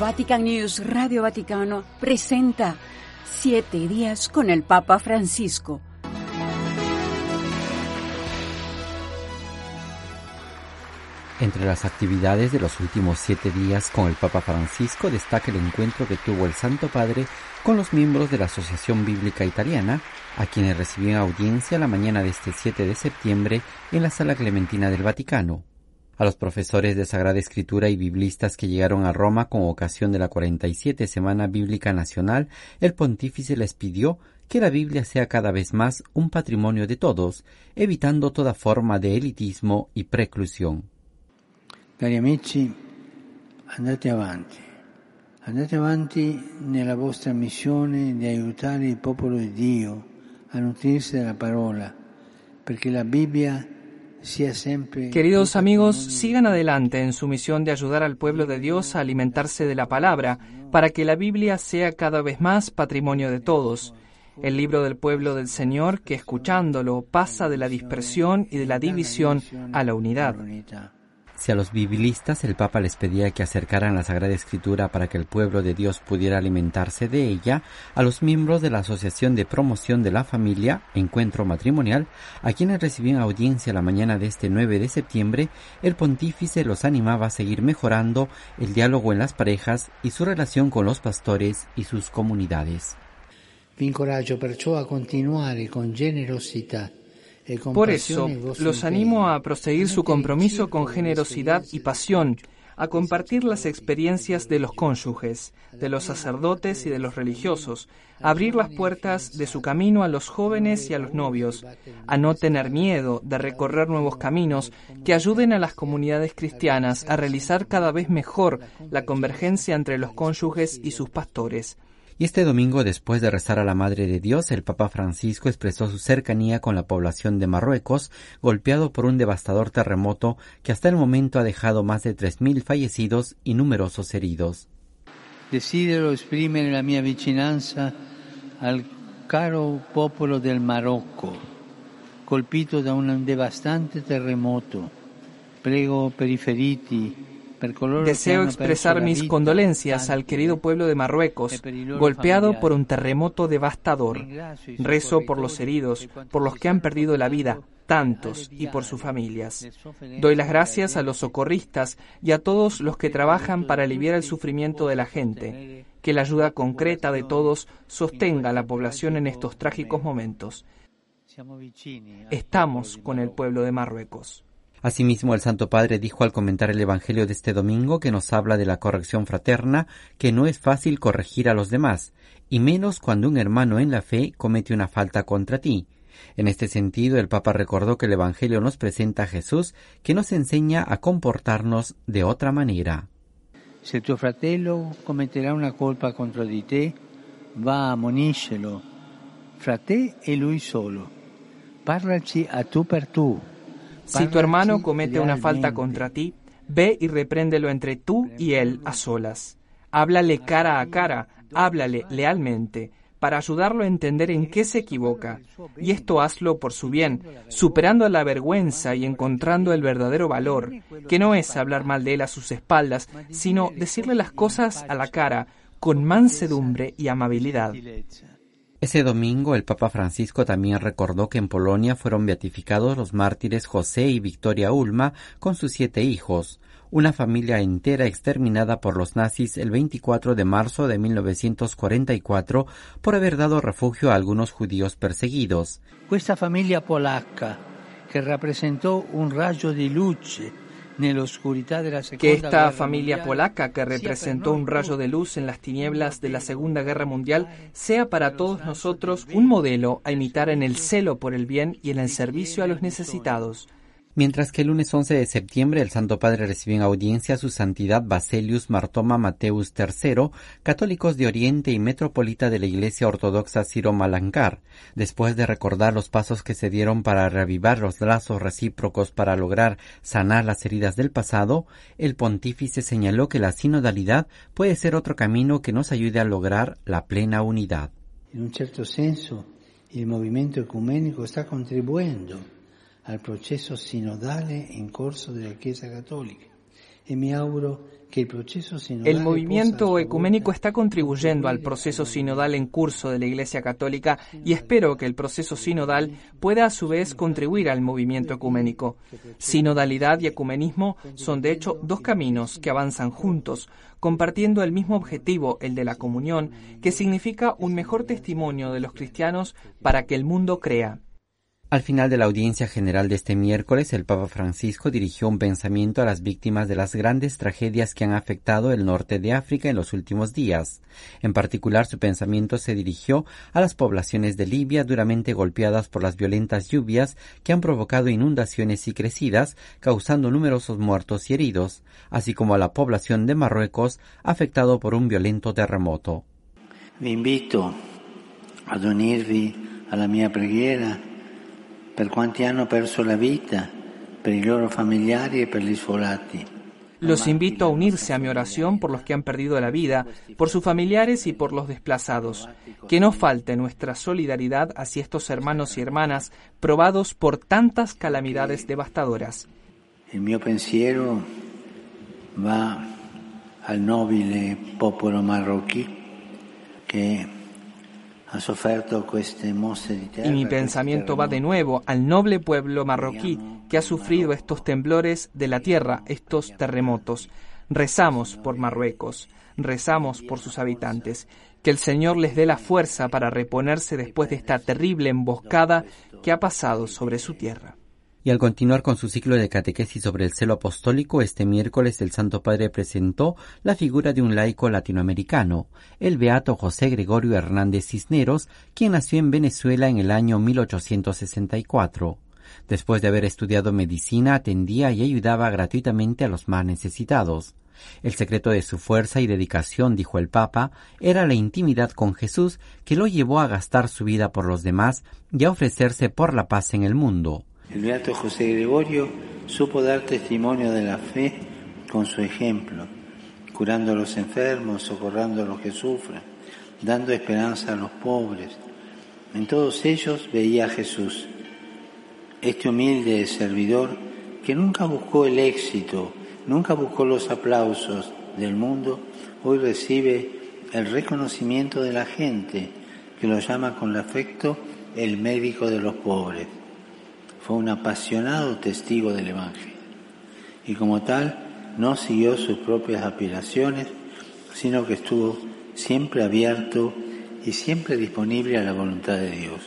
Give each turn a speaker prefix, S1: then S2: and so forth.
S1: Vatican News Radio Vaticano presenta Siete días con el Papa Francisco.
S2: Entre las actividades de los últimos siete días con el Papa Francisco destaca el encuentro que tuvo el Santo Padre con los miembros de la Asociación Bíblica Italiana, a quienes recibió audiencia la mañana de este 7 de septiembre en la Sala Clementina del Vaticano. A los profesores de Sagrada Escritura y biblistas que llegaron a Roma con ocasión de la 47 Semana Bíblica Nacional, el pontífice les pidió que la Biblia sea cada vez más un patrimonio de todos, evitando toda forma de elitismo y preclusión.
S3: Cari amici, andate avanti. Andate avanti nella vostra missione di aiutare il popolo di Dio a nutrirsi della parola, perché la Bibbia
S4: Queridos amigos, sigan adelante en su misión de ayudar al pueblo de Dios a alimentarse de la palabra, para que la Biblia sea cada vez más patrimonio de todos. El libro del pueblo del Señor que escuchándolo pasa de la dispersión y de la división a la unidad.
S2: Si a los biblistas el Papa les pedía que acercaran la Sagrada Escritura para que el pueblo de Dios pudiera alimentarse de ella, a los miembros de la Asociación de Promoción de la Familia, Encuentro Matrimonial, a quienes recibían audiencia la mañana de este 9 de septiembre, el pontífice los animaba a seguir mejorando el diálogo en las parejas y su relación con los pastores y sus comunidades.
S3: A continuare con generosità
S4: Por eso, los animo a proseguir su compromiso con generosidad y pasión, a compartir las experiencias de los cónyuges, de los sacerdotes y de los religiosos, a abrir las puertas de su camino a los jóvenes y a los novios, a no tener miedo de recorrer nuevos caminos que ayuden a las comunidades cristianas a realizar cada vez mejor la convergencia entre los cónyuges y sus pastores.
S2: Y este domingo, después de rezar a la Madre de Dios, el Papa Francisco expresó su cercanía con la población de Marruecos, golpeado por un devastador terremoto que hasta el momento ha dejado más de 3.000 fallecidos y numerosos heridos.
S3: Desidero esprimere la mia vicinanza al caro popolo del Marocco, colpito da un devastante terremoto. Prego per i feriti,
S4: Deseo expresar mis condolencias al querido pueblo de Marruecos, golpeado por un terremoto devastador. Rezo por los heridos, por los que han perdido la vida, tantos, y por sus familias. Doy las gracias a los socorristas y a todos los que trabajan para aliviar el sufrimiento de la gente. Que la ayuda concreta de todos sostenga a la población en estos trágicos momentos. Estamos con el pueblo de Marruecos.
S2: Asimismo, el Santo Padre dijo al comentar el Evangelio de este domingo que nos habla de la corrección fraterna, que no es fácil corregir a los demás, y menos cuando un hermano en la fe comete una falta contra ti. En este sentido, el Papa recordó que el Evangelio nos presenta a Jesús, que nos enseña a comportarnos de otra manera.
S3: Si tu fratello cometerá una colpa contro di te, va ammoniscelo, fra te e lui solo. Parlaci a tu per tu.
S4: Si tu hermano comete una falta contra ti, ve y repréndelo entre tú y él a solas. Háblale cara a cara, háblale lealmente, para ayudarlo a entender en qué se equivoca. Y esto hazlo por su bien, superando la vergüenza y encontrando el verdadero valor, que no es hablar mal de él a sus espaldas, sino decirle las cosas a la cara, con mansedumbre y amabilidad.
S2: Ese domingo el Papa Francisco también recordó que en Polonia fueron beatificados los mártires José y Victoria Ulma con sus siete hijos, una familia entera exterminada por los nazis el 24 de marzo de 1944 por haber dado refugio a algunos judíos perseguidos.
S3: Esta familia polaca, que representó un rayo de luce
S4: que esta familia polaca que representó un rayo de luz en las tinieblas de la Segunda Guerra Mundial sea para todos nosotros un modelo a imitar en el celo por el bien y en el servicio a los necesitados.
S2: Mientras que el lunes 11 de septiembre el Santo Padre recibió en audiencia a su santidad Baselius Martoma Mateus III, católicos de Oriente y metropolita de la Iglesia Ortodoxa Ciro Malankar, después de recordar los pasos que se dieron para reavivar los lazos recíprocos para lograr sanar las heridas del pasado, el pontífice señaló que la sinodalidad puede ser otro camino que nos ayude a lograr la plena unidad.
S3: En un cierto senso, el movimiento ecuménico está contribuyendo al proceso sinodale in corso della Chiesa Cattolica y me auguro
S4: el movimiento ecuménico está contribuyendo al proceso sinodal en curso de la Iglesia Católica y espero que el proceso sinodal pueda a su vez contribuir al movimiento ecuménico. Sinodalidad y ecumenismo son de hecho dos caminos que avanzan juntos, compartiendo el mismo objetivo, el de la comunión, que significa un mejor testimonio de los cristianos para que el mundo crea.
S2: Al final de la audiencia general de este miércoles, el Papa Francisco dirigió un pensamiento a las víctimas de las grandes tragedias que han afectado el norte de África en los últimos días. En particular, su pensamiento se dirigió a las poblaciones de Libia duramente golpeadas por las violentas lluvias que han provocado inundaciones y crecidas, causando numerosos muertos y heridos, así como a la población de Marruecos afectado por un violento terremoto.
S3: invito a a la per quanti hanno perso la vita, per i loro familiari e per gli sfolati.
S4: Los invito a unirse a mi oración por los que han perdido la vida, por sus familiares y por los desplazados. Que no falte nuestra solidaridad hacia estos hermanos y hermanas probados por tantas calamidades devastadoras.
S3: El mio pensiero va al nobile popolo marroquí que
S4: y mi pensamiento va de nuevo al noble pueblo marroquí que ha sufrido estos temblores de la tierra, estos terremotos. Rezamos por Marruecos, rezamos por sus habitantes. Que el Señor les dé la fuerza para reponerse después de esta terrible emboscada que ha pasado sobre su tierra.
S2: Y al continuar con su ciclo de catequesis sobre el celo apostólico, este miércoles el Santo Padre presentó la figura de un laico latinoamericano, el beato José Gregorio Hernández Cisneros, quien nació en Venezuela en el año 1864. Después de haber estudiado medicina, atendía y ayudaba gratuitamente a los más necesitados. El secreto de su fuerza y dedicación, dijo el Papa, era la intimidad con Jesús que lo llevó a gastar su vida por los demás y a ofrecerse por la paz en el mundo.
S3: El beato José Gregorio supo dar testimonio de la fe con su ejemplo, curando a los enfermos, socorrando a los que sufren, dando esperanza a los pobres. En todos ellos veía a Jesús. Este humilde servidor que nunca buscó el éxito, nunca buscó los aplausos del mundo, hoy recibe el reconocimiento de la gente que lo llama con afecto el médico de los pobres fue un apasionado testigo del Evangelio y como tal no siguió sus propias aspiraciones, sino que estuvo siempre abierto y siempre disponible a la voluntad de Dios.